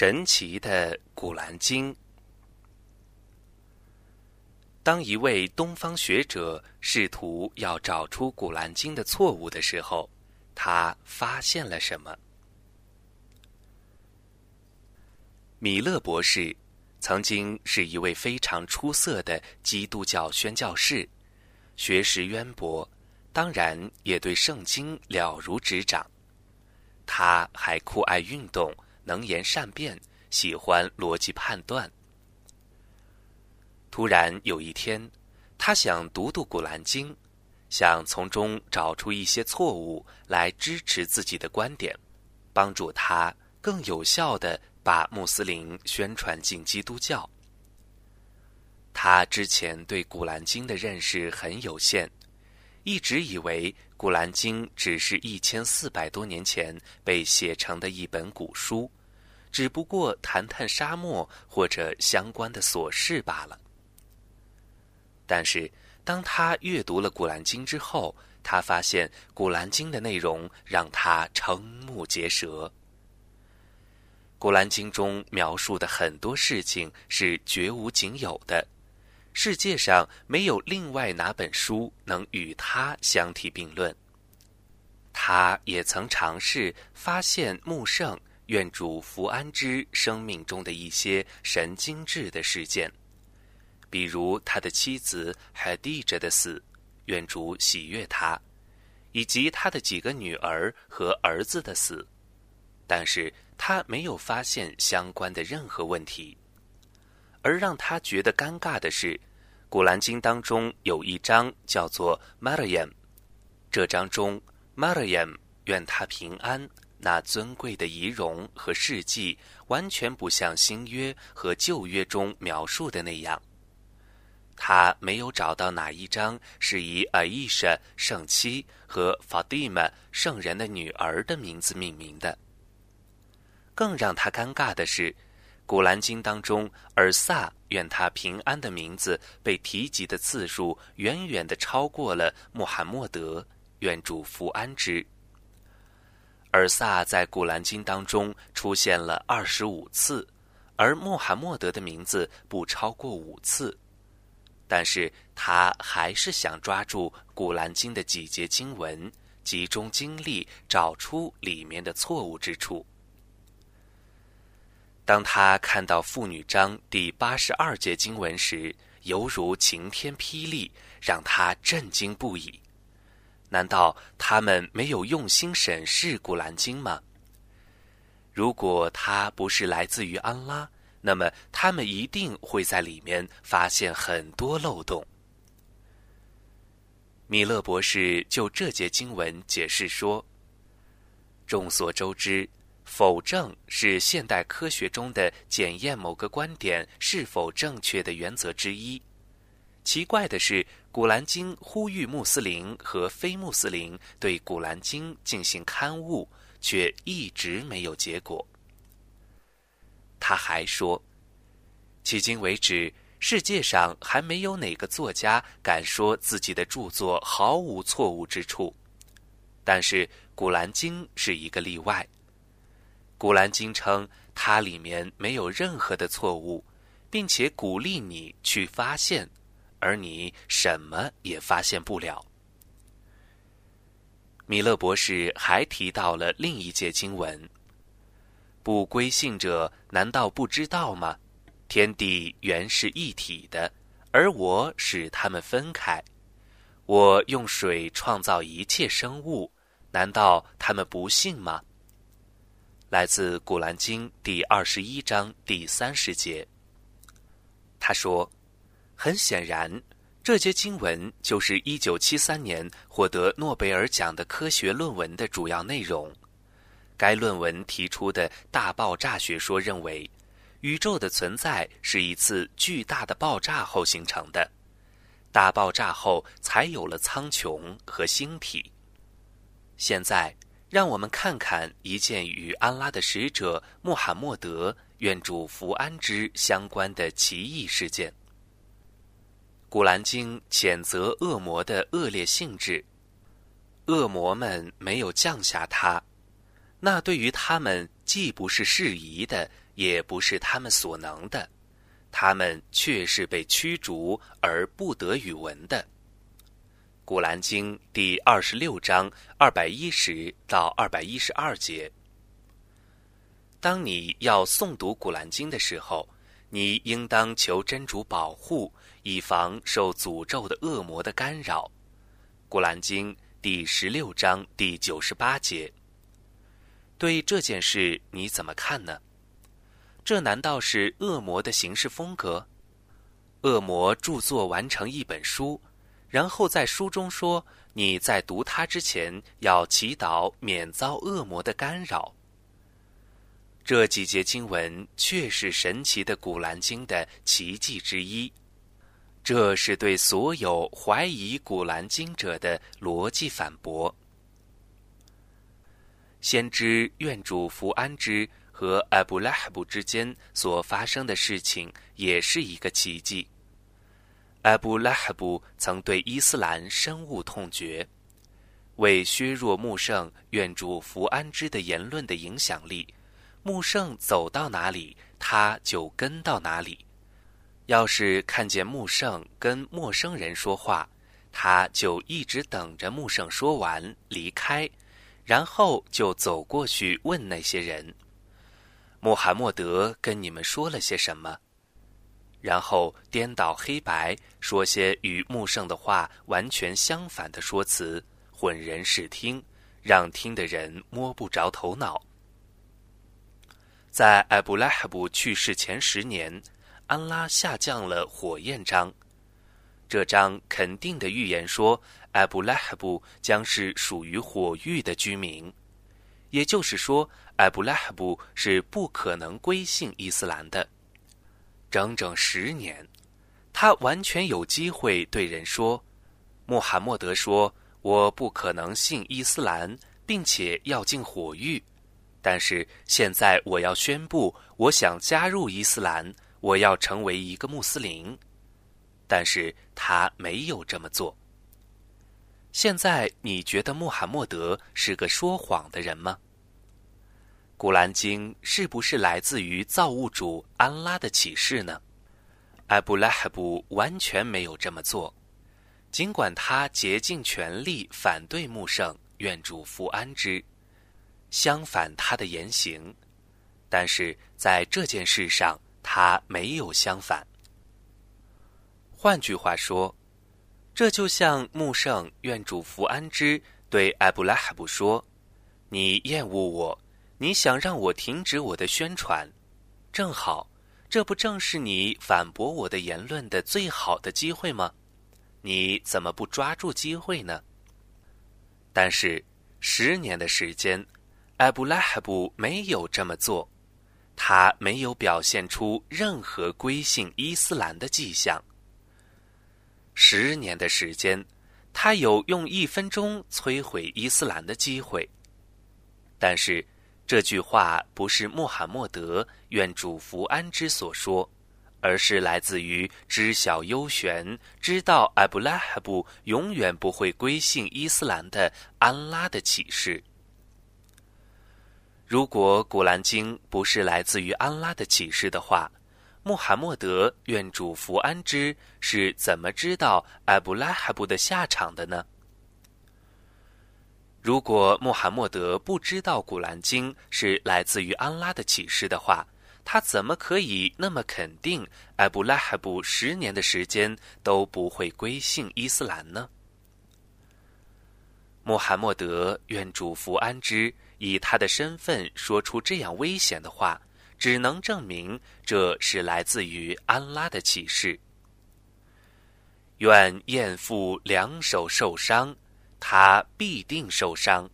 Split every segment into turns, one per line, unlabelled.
神奇的《古兰经》。当一位东方学者试图要找出《古兰经》的错误的时候，他发现了什么？米勒博士曾经是一位非常出色的基督教宣教士，学识渊博，当然也对圣经了如指掌。他还酷爱运动。能言善辩，喜欢逻辑判断。突然有一天，他想读读《古兰经》，想从中找出一些错误来支持自己的观点，帮助他更有效的把穆斯林宣传进基督教。他之前对《古兰经》的认识很有限，一直以为《古兰经》只是一千四百多年前被写成的一本古书。只不过谈谈沙漠或者相关的琐事罢了。但是，当他阅读了《古兰经》之后，他发现《古兰经》的内容让他瞠目结舌。《古兰经》中描述的很多事情是绝无仅有的，世界上没有另外哪本书能与它相提并论。他也曾尝试发现穆圣。愿主福安之生命中的一些神经质的事件，比如他的妻子海蒂着的死，愿主喜悦他，以及他的几个女儿和儿子的死，但是他没有发现相关的任何问题。而让他觉得尴尬的是，《古兰经》当中有一章叫做 Maryam，这章中 Maryam 愿他平安。那尊贵的仪容和事迹，完全不像新约和旧约中描述的那样。他没有找到哪一章是以阿伊莎圣妻和法蒂玛圣人的女儿的名字命名的。更让他尴尬的是，《古兰经》当中尔萨愿他平安的名字被提及的次数，远远的超过了穆罕默德愿主福安之。尔萨在《古兰经》当中出现了二十五次，而穆罕默德的名字不超过五次。但是他还是想抓住《古兰经》的几节经文，集中精力找出里面的错误之处。当他看到妇女章第八十二节经文时，犹如晴天霹雳，让他震惊不已。难道他们没有用心审视《古兰经》吗？如果它不是来自于安拉，那么他们一定会在里面发现很多漏洞。米勒博士就这节经文解释说：“众所周知，否证是现代科学中的检验某个观点是否正确的原则之一。奇怪的是。”《古兰经》呼吁穆斯林和非穆斯林对《古兰经》进行刊物，却一直没有结果。他还说，迄今为止，世界上还没有哪个作家敢说自己的著作毫无错误之处，但是《古兰经》是一个例外。《古兰经》称它里面没有任何的错误，并且鼓励你去发现。而你什么也发现不了。米勒博士还提到了另一节经文：“不归信者难道不知道吗？天地原是一体的，而我使他们分开。我用水创造一切生物，难道他们不信吗？”来自《古兰经》第二十一章第三十节。他说。很显然，这节经文就是一九七三年获得诺贝尔奖的科学论文的主要内容。该论文提出的大爆炸学说认为，宇宙的存在是一次巨大的爆炸后形成的，大爆炸后才有了苍穹和星体。现在，让我们看看一件与安拉的使者穆罕默德愿主福安之相关的奇异事件。古兰经谴责恶魔的恶劣性质，恶魔们没有降下他，那对于他们既不是适宜的，也不是他们所能的，他们却是被驱逐而不得语文的。古兰经第二十六章二百一十到二百一十二节。当你要诵读古兰经的时候，你应当求真主保护，以防受诅咒的恶魔的干扰。古兰经第十六章第九十八节。对这件事你怎么看呢？这难道是恶魔的行事风格？恶魔著作完成一本书。然后在书中说，你在读它之前要祈祷免遭恶魔的干扰。这几节经文却是神奇的《古兰经》的奇迹之一，这是对所有怀疑《古兰经》者的逻辑反驳。先知愿主福安之和阿布拉哈布之间所发生的事情，也是一个奇迹。阿布拉哈布曾对伊斯兰深恶痛绝，为削弱穆圣愿主福安之的言论的影响力，穆圣走到哪里，他就跟到哪里。要是看见穆圣跟陌生人说话，他就一直等着穆圣说完离开，然后就走过去问那些人：“穆罕默德跟你们说了些什么？”然后颠倒黑白，说些与穆圣的话完全相反的说辞，混人视听，让听的人摸不着头脑。在艾布拉哈布去世前十年，安拉下降了火焰章，这章肯定的预言说，艾布拉哈布将是属于火域的居民，也就是说，艾布拉哈布是不可能归信伊斯兰的。整整十年，他完全有机会对人说：“穆罕默德说，我不可能信伊斯兰，并且要进火狱。但是现在我要宣布，我想加入伊斯兰，我要成为一个穆斯林。”但是他没有这么做。现在你觉得穆罕默德是个说谎的人吗？古兰经是不是来自于造物主安拉的启示呢？艾布拉哈布完全没有这么做，尽管他竭尽全力反对穆圣，愿主福安之，相反他的言行，但是在这件事上他没有相反。换句话说，这就像穆圣愿主福安之对艾布拉哈布说：“你厌恶我。”你想让我停止我的宣传，正好，这不正是你反驳我的言论的最好的机会吗？你怎么不抓住机会呢？但是十年的时间，艾布拉哈布没有这么做，他没有表现出任何归信伊斯兰的迹象。十年的时间，他有用一分钟摧毁伊斯兰的机会，但是。这句话不是穆罕默德愿主福安之所说，而是来自于知晓幽玄、知道艾布拉哈布永远不会归信伊斯兰的安拉的启示。如果古兰经不是来自于安拉的启示的话，穆罕默德愿主福安之是怎么知道艾布拉哈布的下场的呢？如果穆罕默德不知道《古兰经》是来自于安拉的启示的话，他怎么可以那么肯定艾布拉哈布十年的时间都不会归信伊斯兰呢？穆罕默德愿主福安之以他的身份说出这样危险的话，只能证明这是来自于安拉的启示。愿燕父两手受伤。他必定受伤，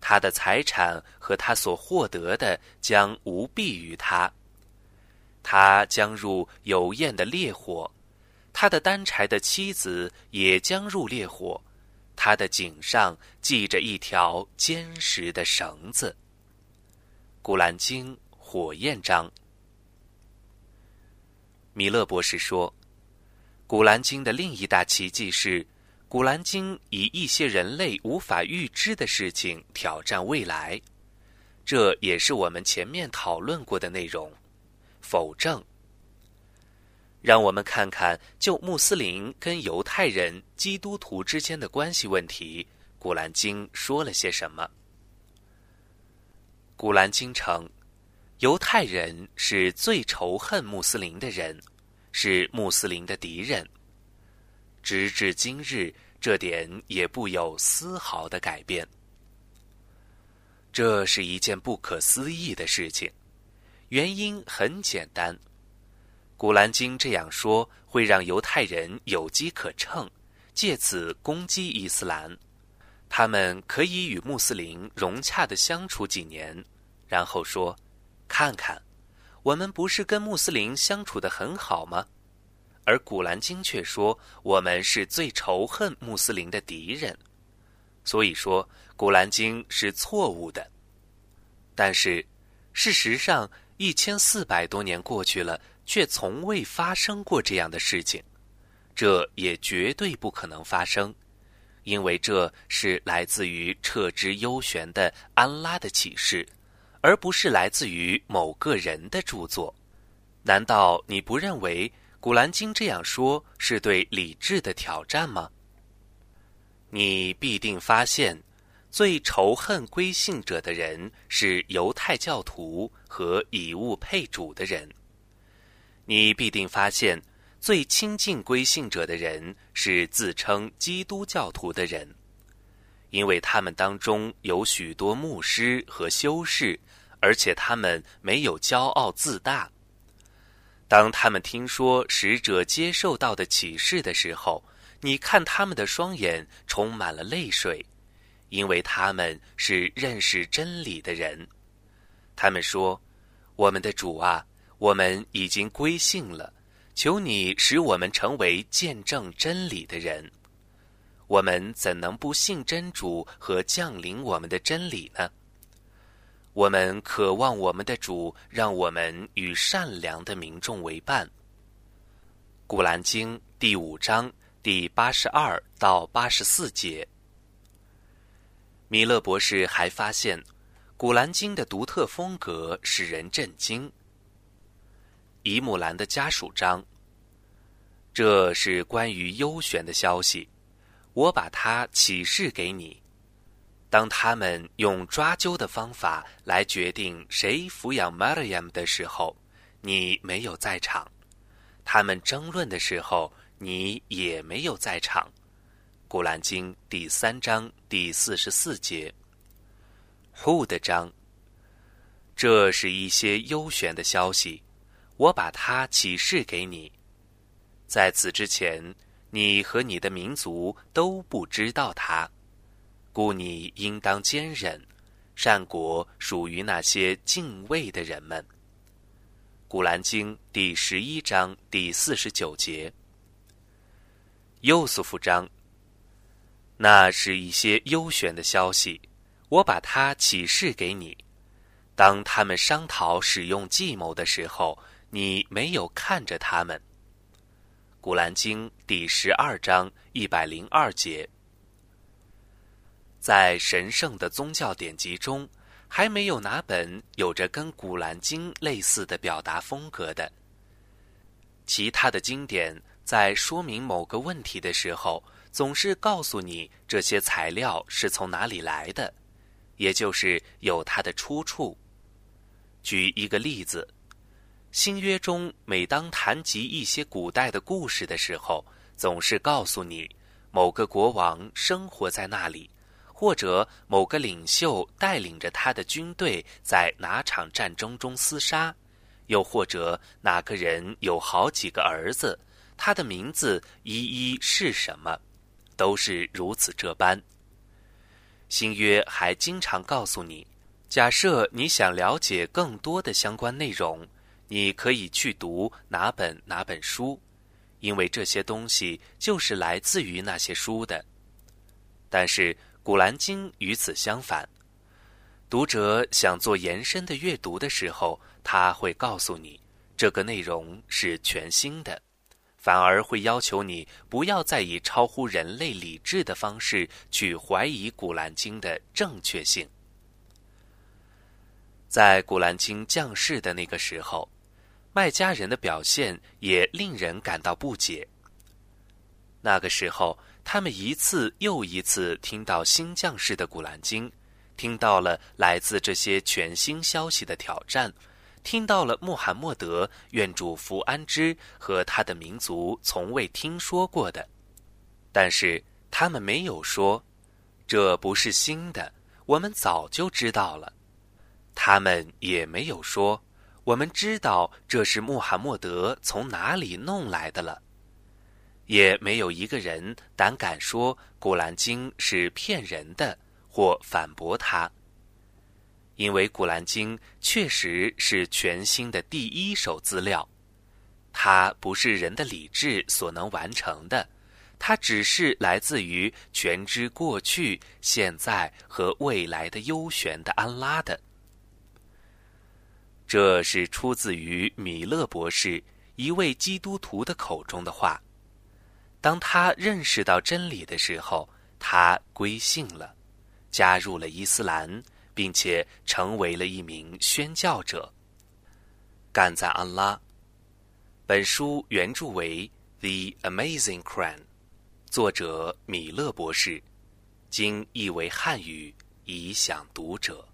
他的财产和他所获得的将无裨于他。他将入有焰的烈火，他的单柴的妻子也将入烈火，他的颈上系着一条坚实的绳子。古兰经火焰章，米勒博士说，古兰经的另一大奇迹是。古兰经以一些人类无法预知的事情挑战未来，这也是我们前面讨论过的内容。否证。让我们看看，就穆斯林跟犹太人、基督徒之间的关系问题，《古兰经》说了些什么。《古兰经》称，犹太人是最仇恨穆斯林的人，是穆斯林的敌人。直至今日，这点也不有丝毫的改变。这是一件不可思议的事情，原因很简单。古兰经这样说，会让犹太人有机可乘，借此攻击伊斯兰。他们可以与穆斯林融洽的相处几年，然后说：“看看，我们不是跟穆斯林相处的很好吗？”而古兰经却说，我们是最仇恨穆斯林的敌人。所以说，古兰经是错误的。但是，事实上，一千四百多年过去了。却从未发生过这样的事情，这也绝对不可能发生，因为这是来自于彻之幽玄的安拉的启示，而不是来自于某个人的著作。难道你不认为《古兰经》这样说是对理智的挑战吗？你必定发现，最仇恨归信者的人是犹太教徒和以物配主的人。你必定发现，最亲近归信者的人是自称基督教徒的人，因为他们当中有许多牧师和修士，而且他们没有骄傲自大。当他们听说使者接受到的启示的时候，你看他们的双眼充满了泪水，因为他们是认识真理的人。他们说：“我们的主啊！”我们已经归信了，求你使我们成为见证真理的人。我们怎能不信真主和降临我们的真理呢？我们渴望我们的主让我们与善良的民众为伴。古兰经第五章第八十二到八十四节。弥勒博士还发现，古兰经的独特风格使人震惊。伊木兰的家属章。这是关于幽玄的消息，我把它启示给你。当他们用抓阄的方法来决定谁抚养 Mariam 的时候，你没有在场；他们争论的时候，你也没有在场。古兰经第三章第四十四节。，Who 的章。这是一些幽玄的消息。我把它启示给你，在此之前，你和你的民族都不知道它，故你应当坚忍。善果属于那些敬畏的人们。古兰经第十一章第四十九节。右素夫章。那是一些优选的消息，我把它启示给你。当他们商讨使用计谋的时候。你没有看着他们，《古兰经》第十二章一百零二节，在神圣的宗教典籍中，还没有哪本有着跟《古兰经》类似的表达风格的。其他的经典在说明某个问题的时候，总是告诉你这些材料是从哪里来的，也就是有它的出处。举一个例子。新约中，每当谈及一些古代的故事的时候，总是告诉你某个国王生活在那里，或者某个领袖带领着他的军队在哪场战争中厮杀，又或者哪个人有好几个儿子，他的名字一一是什么，都是如此这般。新约还经常告诉你，假设你想了解更多的相关内容。你可以去读哪本哪本书，因为这些东西就是来自于那些书的。但是《古兰经》与此相反，读者想做延伸的阅读的时候，他会告诉你这个内容是全新的，反而会要求你不要再以超乎人类理智的方式去怀疑《古兰经》的正确性。在《古兰经》降世的那个时候。卖家人的表现也令人感到不解。那个时候，他们一次又一次听到新将士的《古兰经》，听到了来自这些全新消息的挑战，听到了穆罕默德愿主福安之和他的民族从未听说过的，但是他们没有说，这不是新的，我们早就知道了。他们也没有说，我们知道这是穆罕默德从哪里弄来的了。也没有一个人胆敢说《古兰经》是骗人的或反驳他，因为《古兰经》确实是全新的第一手资料，它不是人的理智所能完成的，它只是来自于全知过去、现在和未来的幽玄的安拉的。这是出自于米勒博士一位基督徒的口中的话。当他认识到真理的时候，他归信了，加入了伊斯兰，并且成为了一名宣教者。感赞安拉。本书原著为《The Amazing Crane》，作者米勒博士，经译为汉语，以享读者。